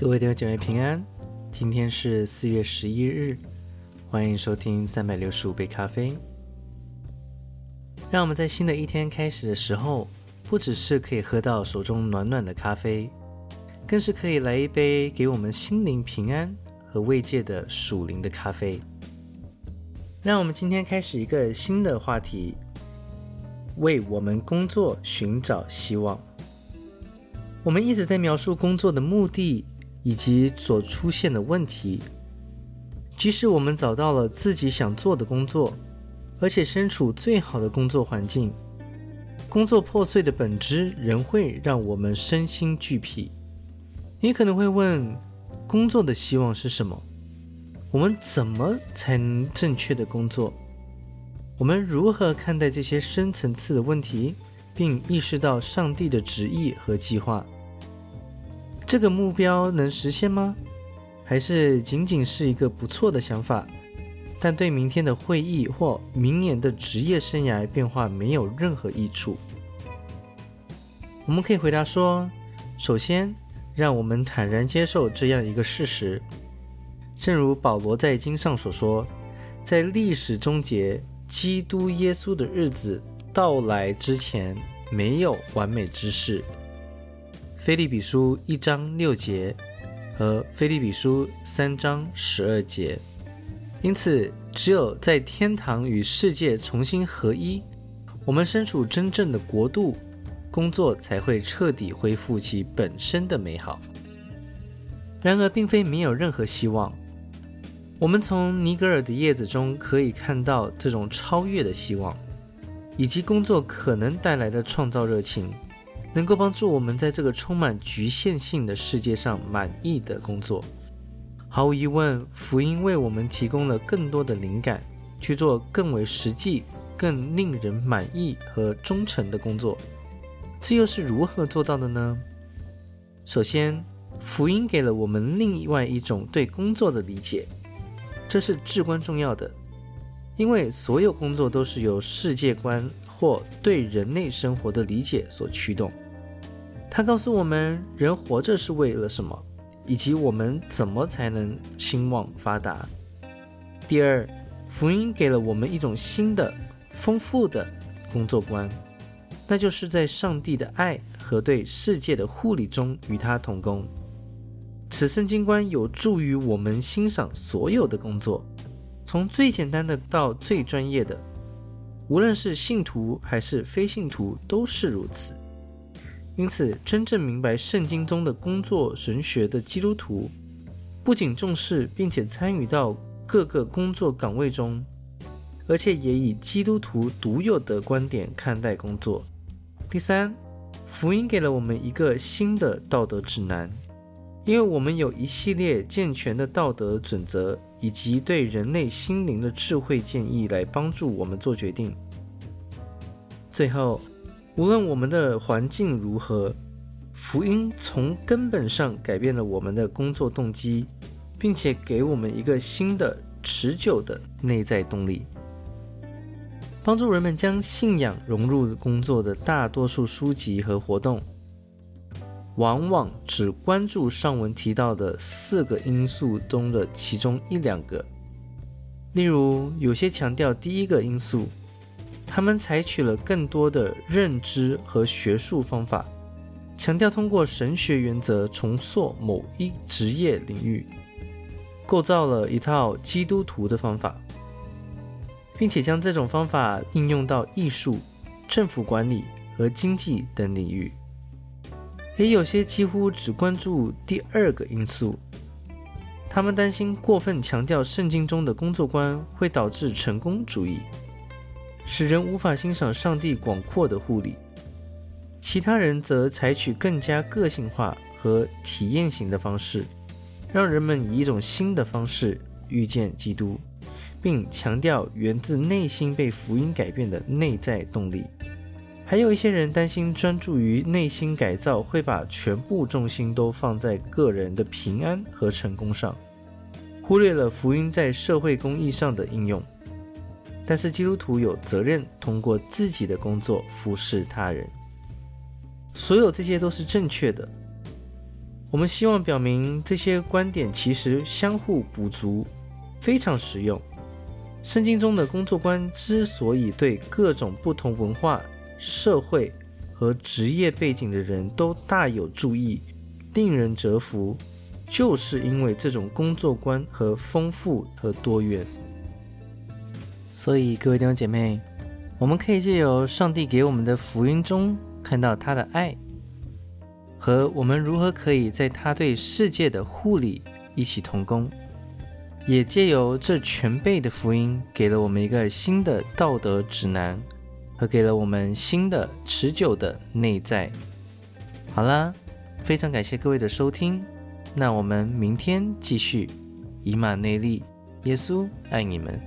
各位弟兄姐妹平安，今天是四月十一日，欢迎收听三百六十五杯咖啡。让我们在新的一天开始的时候，不只是可以喝到手中暖暖的咖啡，更是可以来一杯给我们心灵平安和慰藉的属灵的咖啡。让我们今天开始一个新的话题，为我们工作寻找希望。我们一直在描述工作的目的以及所出现的问题。即使我们找到了自己想做的工作，而且身处最好的工作环境，工作破碎的本质仍会让我们身心俱疲。你可能会问：工作的希望是什么？我们怎么才能正确的工作？我们如何看待这些深层次的问题？并意识到上帝的旨意和计划，这个目标能实现吗？还是仅仅是一个不错的想法，但对明天的会议或明年的职业生涯变化没有任何益处？我们可以回答说：首先，让我们坦然接受这样一个事实，正如保罗在经上所说，在历史终结，基督耶稣的日子。到来之前没有完美之事。菲利比书一章六节和菲利比书三章十二节。因此，只有在天堂与世界重新合一，我们身处真正的国度，工作才会彻底恢复其本身的美好。然而，并非没有任何希望。我们从尼格尔的叶子中可以看到这种超越的希望。以及工作可能带来的创造热情，能够帮助我们在这个充满局限性的世界上满意的工作。毫无疑问，福音为我们提供了更多的灵感，去做更为实际、更令人满意和忠诚的工作。这又是如何做到的呢？首先，福音给了我们另外一种对工作的理解，这是至关重要的。因为所有工作都是由世界观或对人类生活的理解所驱动。它告诉我们人活着是为了什么，以及我们怎么才能兴旺发达。第二，福音给了我们一种新的、丰富的工作观，那就是在上帝的爱和对世界的护理中与他同工。此圣经观有助于我们欣赏所有的工作。从最简单的到最专业的，无论是信徒还是非信徒都是如此。因此，真正明白圣经中的工作神学的基督徒，不仅重视并且参与到各个工作岗位中，而且也以基督徒独有的观点看待工作。第三，福音给了我们一个新的道德指南。因为我们有一系列健全的道德准则，以及对人类心灵的智慧建议来帮助我们做决定。最后，无论我们的环境如何，福音从根本上改变了我们的工作动机，并且给我们一个新的、持久的内在动力，帮助人们将信仰融入工作的大多数书籍和活动。往往只关注上文提到的四个因素中的其中一两个，例如有些强调第一个因素，他们采取了更多的认知和学术方法，强调通过神学原则重塑某一职业领域，构造了一套基督徒的方法，并且将这种方法应用到艺术、政府管理和经济等领域。也有些几乎只关注第二个因素，他们担心过分强调圣经中的工作观会导致成功主义，使人无法欣赏上帝广阔的护理。其他人则采取更加个性化和体验型的方式，让人们以一种新的方式遇见基督，并强调源自内心被福音改变的内在动力。还有一些人担心专注于内心改造会把全部重心都放在个人的平安和成功上，忽略了福音在社会公益上的应用。但是基督徒有责任通过自己的工作服侍他人。所有这些都是正确的。我们希望表明这些观点其实相互补足，非常实用。圣经中的工作观之所以对各种不同文化、社会和职业背景的人都大有注意，令人折服，就是因为这种工作观和丰富和多元。所以，各位弟兄姐妹，我们可以借由上帝给我们的福音中看到他的爱。和我们如何可以在他对世界的护理一起同工，也借由这全备的福音，给了我们一个新的道德指南，和给了我们新的持久的内在。好啦，非常感谢各位的收听，那我们明天继续。以马内利，耶稣爱你们。